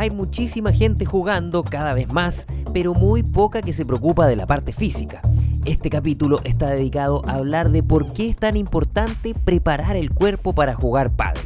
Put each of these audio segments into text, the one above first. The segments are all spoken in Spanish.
hay muchísima gente jugando cada vez más, pero muy poca que se preocupa de la parte física. Este capítulo está dedicado a hablar de por qué es tan importante preparar el cuerpo para jugar pádel.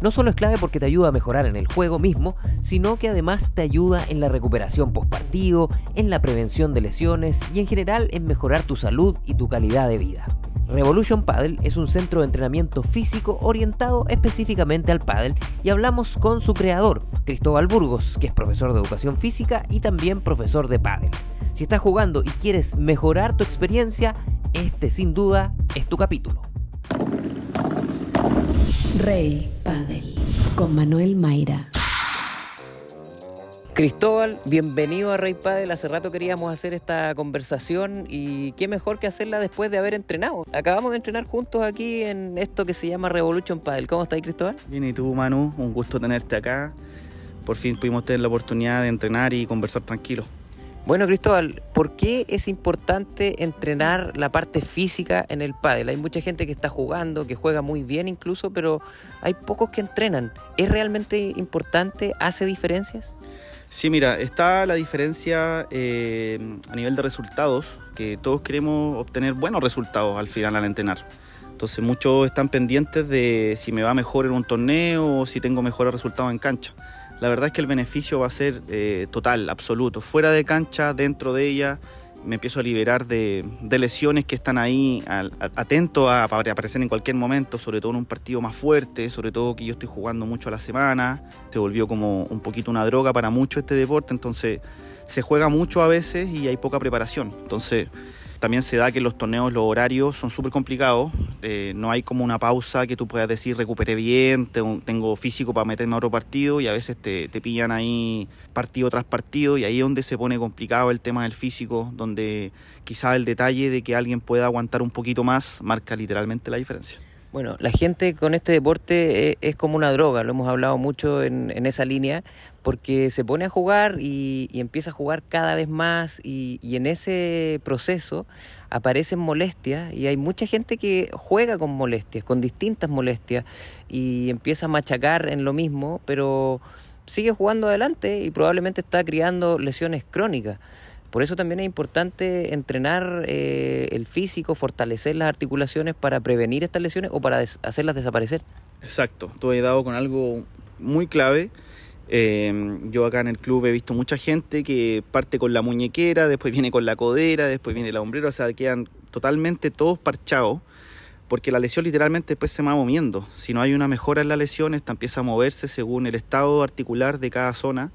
No solo es clave porque te ayuda a mejorar en el juego mismo, sino que además te ayuda en la recuperación postpartido, en la prevención de lesiones y en general en mejorar tu salud y tu calidad de vida. Revolution Paddle es un centro de entrenamiento físico orientado específicamente al paddle y hablamos con su creador, Cristóbal Burgos, que es profesor de educación física y también profesor de paddle. Si estás jugando y quieres mejorar tu experiencia, este sin duda es tu capítulo. Rey Paddle con Manuel Mayra. Cristóbal, bienvenido a Rey Padel. Hace rato queríamos hacer esta conversación y qué mejor que hacerla después de haber entrenado. Acabamos de entrenar juntos aquí en esto que se llama Revolution Padel. ¿Cómo estás, Cristóbal? Bien, y tú, Manu, un gusto tenerte acá. Por fin pudimos tener la oportunidad de entrenar y conversar tranquilo. Bueno, Cristóbal, ¿por qué es importante entrenar la parte física en el pádel? Hay mucha gente que está jugando, que juega muy bien incluso, pero hay pocos que entrenan. ¿Es realmente importante? ¿Hace diferencias? Sí, mira, está la diferencia eh, a nivel de resultados, que todos queremos obtener buenos resultados al final al entrenar. Entonces muchos están pendientes de si me va mejor en un torneo o si tengo mejores resultados en cancha. La verdad es que el beneficio va a ser eh, total, absoluto. Fuera de cancha, dentro de ella, me empiezo a liberar de, lesiones que están ahí atentos a, aparecer en cualquier momento, sobre todo en un partido más fuerte, sobre todo que yo estoy jugando mucho a la semana, se volvió como un poquito una droga para mucho este deporte, entonces se juega mucho a veces y hay poca preparación. Entonces también se da que los torneos los horarios son súper complicados, eh, no hay como una pausa que tú puedas decir recuperé bien, tengo, físico para meterme a otro partido y a veces te, te, pillan ahí partido tras partido y ahí es donde se pone complicado el tema del físico, donde quizá el detalle de que alguien pueda aguantar un poquito más marca literalmente la diferencia. Bueno, la gente con este deporte eh, es, como una droga, lo hemos hablado mucho en, esa línea, porque se pone a jugar y, empieza a jugar cada vez más y, en ese proceso aparecen molestias y hay mucha gente que juega con molestias, con distintas molestias y empieza a machacar en lo mismo, pero sigue jugando adelante y probablemente está criando lesiones crónicas. Por eso también es importante entrenar eh, el físico, fortalecer las articulaciones para prevenir estas lesiones o para hacerlas desaparecer. Exacto, tú has dado con algo muy clave. Em, yo acá en el club he visto mucha gente que parte con la muñequera, después viene con la codera, después viene la hombrera, o sea, quedan totalmente todos parchados porque la lesión literalmente después se va moviendo. Si no hay una mejora en la lesión, esta empieza a moverse según el estado articular de cada zona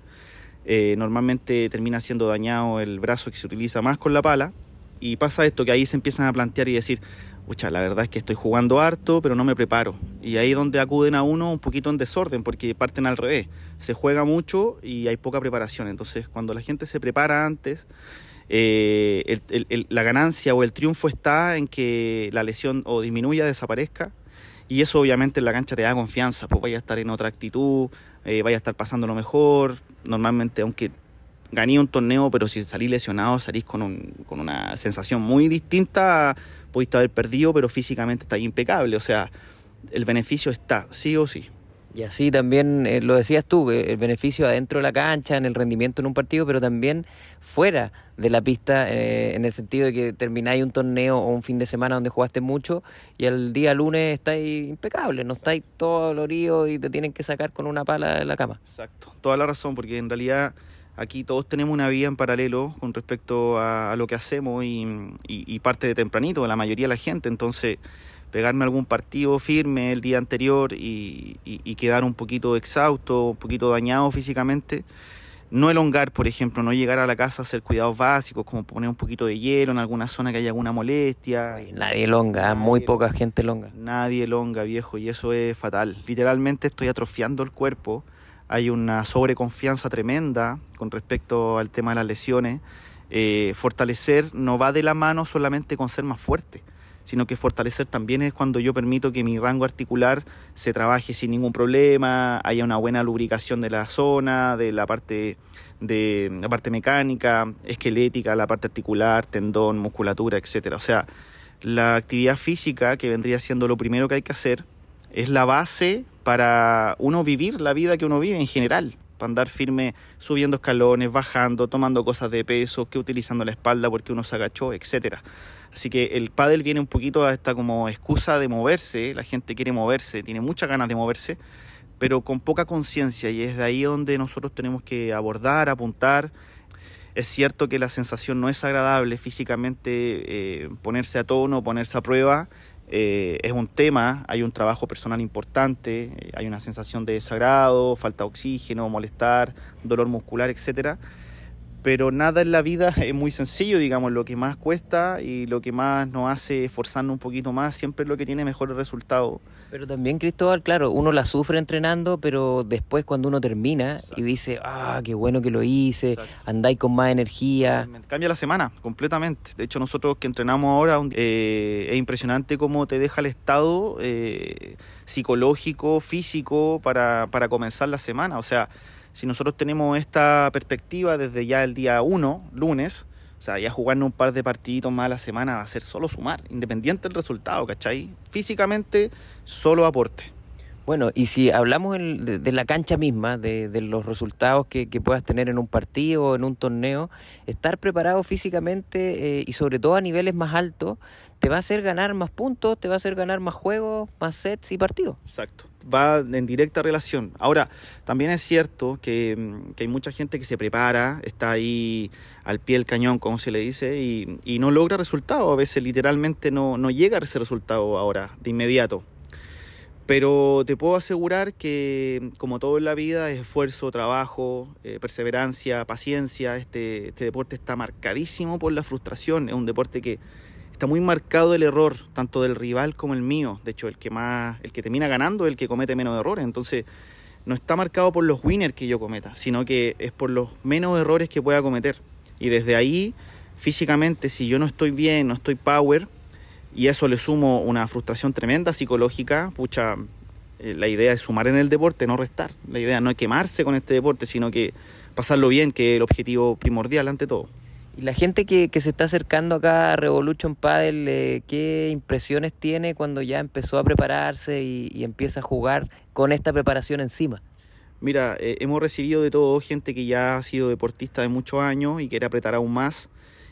eh, normalmente termina siendo dañado el brazo que se utiliza más con la pala. Y pasa esto, que ahí se empiezan a plantear y decir, pucha, la verdad es que estoy jugando harto, pero no me preparo. Y ahí donde acuden a uno un poquito en desorden, porque parten al revés. Se juega mucho y hay poca preparación. Entonces, cuando la gente se prepara antes, eh, la ganancia o el triunfo está en que la lesión o disminuya, desaparezca. Y eso obviamente en la cancha te da confianza, pues vaya a estar en otra actitud, eh, vaya a estar pasando lo mejor. Normalmente, aunque gané un torneo, pero si salís lesionado, salís con, un, con una sensación muy distinta. Pudiste haber perdido, pero físicamente está impecable. O sea, el beneficio está, sí o sí. Y así también eh, lo decías tú, el beneficio adentro de la cancha, en el rendimiento en un partido, pero también fuera de la pista, eh, en el sentido de que termináis un torneo o un fin de semana donde jugaste mucho y el día lunes estáis impecable, no estáis todo dolorido y te tienen que sacar con una pala de la cama. Exacto, toda la razón, porque en realidad aquí todos tenemos una vida en paralelo con respecto a, lo que hacemos y, y parte de tempranito, la mayoría de la gente, entonces pegarme algún partido firme el día anterior y, quedar un poquito exhausto, un poquito dañado físicamente. No elongar, por ejemplo, no llegar a la casa a hacer cuidados básicos, como poner un poquito de hielo en alguna zona que haya alguna molestia. nadie elonga, muy poca gente elonga. Nadie elonga, viejo, y eso es fatal. Literalmente estoy atrofiando el cuerpo. Hay una sobreconfianza tremenda con respecto al tema de las lesiones. Eh, fortalecer no va de la mano solamente con ser más fuerte sino que fortalecer también es cuando yo permito que mi rango articular se trabaje sin ningún problema, haya una buena lubricación de la zona, de la parte de la parte mecánica, esquelética, la parte articular, tendón, musculatura, etcétera. O sea, la actividad física, que vendría siendo lo primero que hay que hacer, es la base para uno vivir la vida que uno vive en general para andar firme subiendo escalones, bajando, tomando cosas de peso, que utilizando la espalda porque uno se agachó, etcétera. Así que el pádel viene un poquito a esta como excusa de moverse, la gente quiere moverse, tiene muchas ganas de moverse, pero con poca conciencia y es de ahí donde nosotros tenemos que abordar, apuntar. Es cierto que la sensación no es agradable físicamente, eh, ponerse a tono, ponerse a prueba, eh, es un tema, hay un trabajo personal importante, eh, hay una sensación de desagrado, falta de oxígeno, molestar, dolor muscular, etcétera pero nada en la vida es muy sencillo, digamos, lo que más cuesta y lo que más nos hace esforzarnos un poquito más, siempre es lo que tiene mejores resultados. Pero también, Cristóbal, claro, uno la sufre entrenando, pero después cuando uno termina y dice, ah, qué bueno que lo hice, andáis con más energía. Cambia la semana, completamente. De hecho, nosotros que entrenamos ahora, eh, es impresionante cómo te deja el estado eh, psicológico, físico para, para comenzar la semana. O sea, si nosotros tenemos esta perspectiva desde ya el día 1, lunes, o sea, ya jugando un par de partiditos más a la semana va a ser solo sumar, independiente del resultado, ¿cachai? Físicamente, solo aporte. Bueno, y si hablamos de, la cancha misma, de, los resultados que, puedas tener en un partido en un torneo, estar preparado físicamente eh, y sobre todo a niveles más altos, te va a hacer ganar más puntos, te va a hacer ganar más juegos, más sets y partidos. Exacto va en directa relación. Ahora, también es cierto que, mm, que, hay mucha gente que se prepara, está ahí al pie del cañón, como se le dice, y, no logra resultado. A veces literalmente no, no, llega a ese resultado ahora, de inmediato. Pero te puedo asegurar que, como todo en la vida, es esfuerzo, trabajo, eh, perseverancia, paciencia. Este, este deporte está marcadísimo por la frustración. Es un deporte que está muy marcado el error, tanto del rival como el mío. De hecho, el que más, el que termina ganando es el que comete menos errores. Entonces, no está marcado por los winners que yo cometa, sino que es por los menos errores que pueda cometer. Y desde ahí, físicamente, si yo no estoy bien, no estoy power, y eso le sumo una frustración tremenda psicológica, pucha, eh, la idea es sumar en el deporte, no restar. La idea no es quemarse con este deporte, sino que pasarlo bien, que es el objetivo primordial ante todo. Y la gente que, se está acercando acá a Revolution Paddle, eh, ¿qué impresiones tiene cuando ya empezó a prepararse y, empieza a jugar con esta preparación encima? Mira, eh, hemos recibido de todo gente que ya ha sido deportista de muchos años y quiere apretar aún más,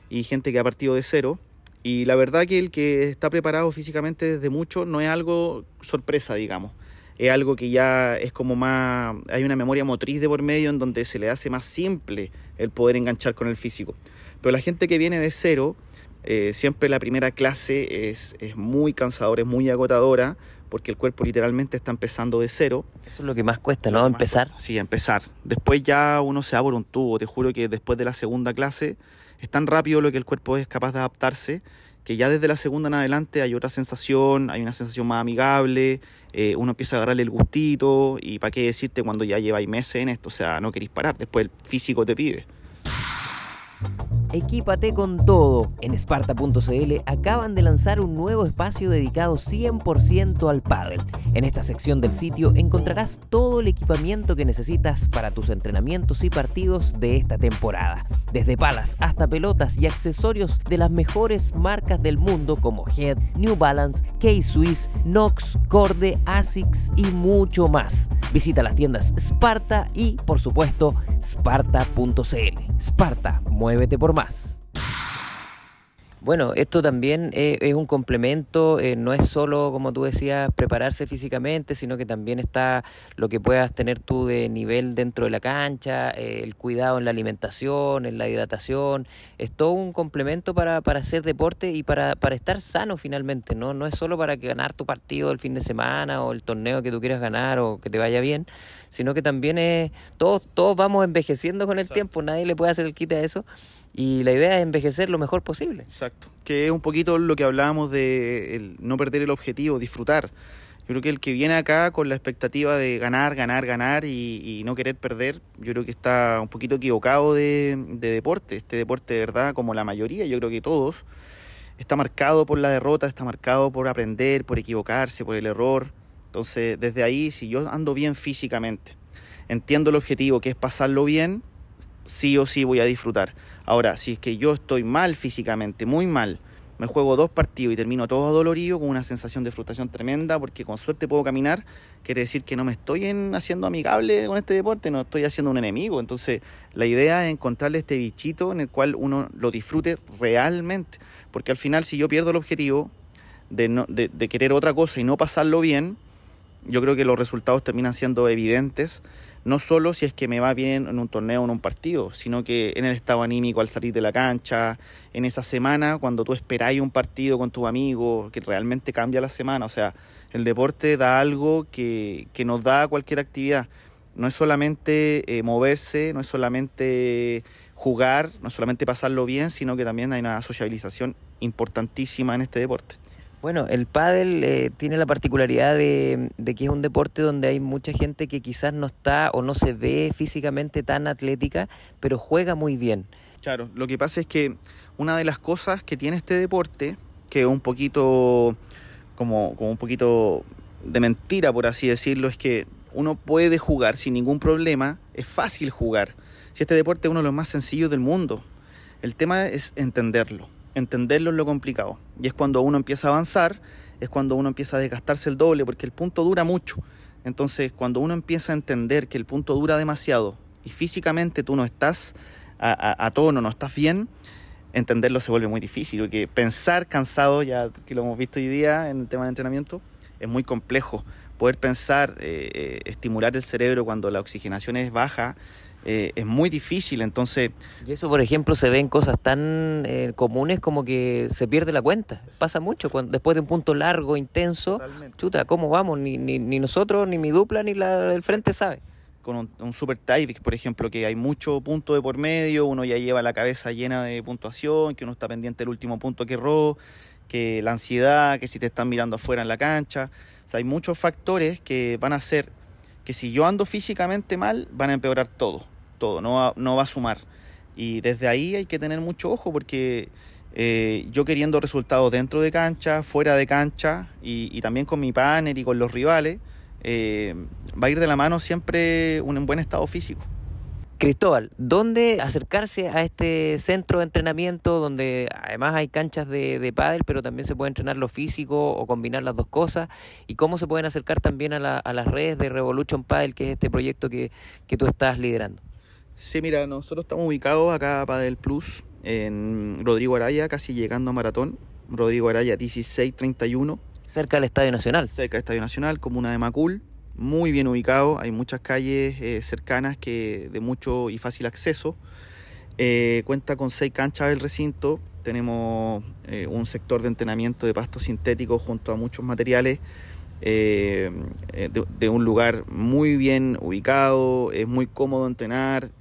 y gente que ha partido de cero. Y la verdad que el que está preparado físicamente desde mucho no es algo sorpresa, digamos. Es algo que ya es como más... Hay una memoria motriz de por medio en donde se le hace más simple el poder enganchar con el físico. Pero la gente que viene de cero, eh, siempre la primera clase es, es muy cansadora, es muy agotadora, porque el cuerpo literalmente está empezando de cero. Eso es lo que más cuesta, ¿no? Empezar. sí, empezar. Después ya uno se abre un tubo. Te juro que después de la segunda clase es tan rápido lo que el cuerpo es capaz de adaptarse que ya desde la segunda en adelante hay otra sensación, hay una sensación más amigable, eh, uno empieza a agarrarle el gustito y para qué decirte cuando ya lleváis meses en esto, o sea, no queréis parar, después el físico te pide. Equípate con todo. En Sparta.cl acaban de lanzar un nuevo espacio dedicado 100% al pádel. En esta sección del sitio encontrarás todo el equipamiento que necesitas para tus entrenamientos y partidos de esta temporada. Desde palas hasta pelotas y accesorios de las mejores marcas del mundo como Head, New Balance, K-Swiss, Nox, Corde, Asics y mucho más. Visita las tiendas Sparta y, por supuesto, Sparta.cl. Sparta, muévete por más. Bueno, esto también es, un complemento, eh, no es solo, como tú decías, prepararse físicamente, sino que también está lo que puedas tener tú de nivel dentro de la cancha, eh, el cuidado en la alimentación, en la hidratación, es todo un complemento para, para hacer deporte y para, para estar sano finalmente, ¿no? No es solo para ganar tu partido el fin de semana o el torneo que tú quieras ganar o que te vaya bien, sino que también es, todos, todos vamos envejeciendo con el tiempo, nadie le puede hacer el quite a eso y la idea es envejecer lo mejor posible. Exacto, que es un poquito lo que hablábamos de no perder el objetivo, disfrutar. Yo creo que el que viene acá con la expectativa de ganar, ganar, ganar y, no querer perder, yo creo que está un poquito equivocado de, de, deporte. Este deporte de verdad, como la mayoría, yo creo que todos, está marcado por la derrota, está marcado por aprender, por equivocarse, por el error. Entonces, desde ahí, si yo ando bien físicamente, entiendo el objetivo que es pasarlo bien, sí o sí voy a disfrutar. Ahora, si es que yo estoy mal físicamente, muy mal, me juego dos partidos y termino todo dolorido con una sensación de frustración tremenda porque con suerte puedo caminar, quiere decir que no me estoy haciendo amigable con este deporte, no estoy haciendo un enemigo. Entonces la idea es encontrarle este bichito en el cual uno lo disfrute realmente, porque al final si yo pierdo el objetivo de, de querer otra cosa y no pasarlo bien, yo creo que los resultados terminan siendo evidentes no solo si es que me va bien en un torneo o en un partido, sino que en el estado anímico al salir de la cancha, en esa semana cuando tú esperáis un partido con tus amigos, que realmente cambia la semana. O sea, el deporte da algo que, que nos da cualquier actividad. No es solamente eh, moverse, no es solamente jugar, no es solamente pasarlo bien, sino que también hay una sociabilización importantísima en este deporte. Bueno, el pádel eh, tiene la particularidad de, que es un deporte donde hay mucha gente que quizás no está o no se ve físicamente tan atlética, pero juega muy bien. Claro, lo que pasa es que una de las cosas que tiene este deporte, que es un poquito como, como un poquito de mentira, por así decirlo, es que uno puede jugar sin ningún problema, es fácil jugar. Si este deporte es uno de los más sencillos del mundo, el tema es entenderlo entenderlo es lo complicado. Y es cuando uno empieza a avanzar, es cuando uno empieza a desgastarse el doble, porque el punto dura mucho. Entonces, cuando uno empieza a entender que el punto dura demasiado y físicamente tú no estás a, tono, no estás bien, entenderlo se vuelve muy difícil, porque pensar cansado, ya que lo hemos visto hoy día en el tema de entrenamiento, es muy complejo. Poder pensar, eh, eh, estimular el cerebro cuando la oxigenación es baja, eh, es muy difícil, entonces... Y eso, por ejemplo, se ve en cosas tan eh, comunes como que se pierde la cuenta. Pasa mucho, cuando, después de un punto largo, intenso, chuta, ¿cómo vamos? Ni, ni, ni, nosotros, ni mi dupla, ni la del frente sabe. Con un, super tie, por ejemplo, que hay mucho punto de por medio, uno ya lleva la cabeza llena de puntuación, que uno está pendiente del último punto que erró, que la ansiedad, que si te están mirando afuera en la cancha. O sea, hay muchos factores que van a hacer que si yo ando físicamente mal, van a empeorar todo, todo, no va, no va a sumar. Y desde ahí hay que tener mucho ojo porque eh, yo queriendo resultados dentro de cancha, fuera de cancha y, también con mi panel y con los rivales, eh, va a ir de la mano siempre un buen estado físico. Cristóbal, ¿dónde acercarse a este centro de entrenamiento donde además hay canchas de, de pádel, pero también se puede entrenar lo físico o combinar las dos cosas? ¿Y cómo se pueden acercar también a, las redes de Revolution Padel, que es este proyecto que, tú estás liderando? Sí, mira, nosotros estamos ubicados acá Padel Plus, en Rodrigo Araya, casi llegando a Maratón. Rodrigo Araya 1631. Cerca del Estadio Nacional. Cerca del Estadio Nacional, comuna de Macul muy bien ubicado, hay muchas calles eh, cercanas que de mucho y fácil acceso. Eh, cuenta con seis canchas del recinto, tenemos eh, un sector de entrenamiento de pasto sintético junto a muchos materiales de, un lugar muy bien ubicado, es muy cómodo entrenar,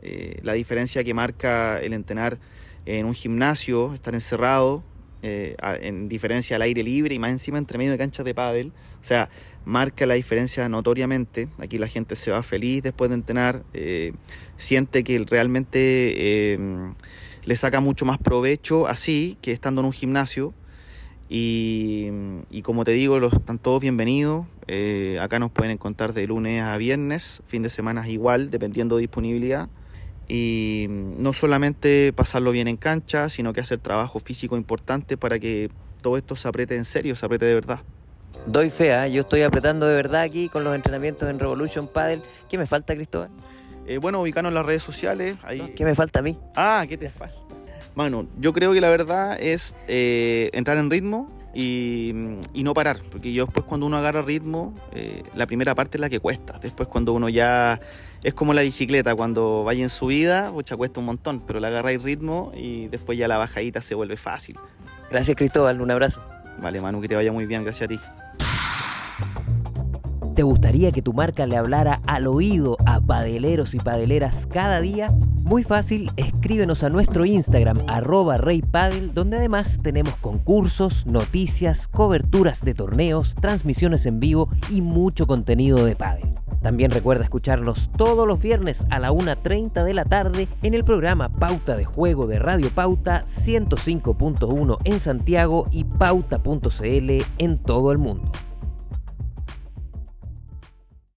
la diferencia que marca el entrenar en un gimnasio, estar encerrado, en diferencia al aire libre y más encima entre medio de canchas de pádel. O sea, marca la diferencia notoriamente. Aquí la gente se va feliz después de entrenar, eh, siente que realmente eh, le saca mucho más provecho así que estando en un gimnasio. Y, como te digo, los, están todos bienvenidos. acá nos pueden encontrar de lunes a viernes, fin de semana igual, dependiendo de disponibilidad y no solamente pasarlo bien en cancha, sino que hacer trabajo físico importante para que todo esto se apriete en serio, se apriete de verdad. Doy fea, ¿eh? yo estoy apretando de verdad aquí con los entrenamientos en Revolution Paddle. ¿Qué me falta, Cristóbal? Eh, bueno, ubicarnos en las redes sociales. Ahí... ¿Qué me falta a mí? Ah, ¿qué te falta? Bueno, yo creo que la verdad es eh, entrar en ritmo, y, no parar, porque yo después cuando uno agarra ritmo, eh, la primera parte es la que cuesta, después cuando uno ya es como la bicicleta, cuando vaya en subida, pucha, cuesta un montón, pero la agarráis ritmo y después ya la bajadita se vuelve fácil. Gracias Cristóbal, un abrazo. Vale Manu, que te vaya muy bien, gracias a ti. ¿Te gustaría que tu marca le hablara al oído a padeleros y padeleras cada día? Muy fácil, escríbenos a nuestro Instagram arroba reypadel, donde además tenemos concursos, noticias, coberturas de torneos, transmisiones en vivo y mucho contenido de padel. También recuerda escucharnos todos los viernes a la 1.30 de la tarde en el programa Pauta de Juego de Radio Pauta 105.1 en Santiago y pauta.cl en todo el mundo.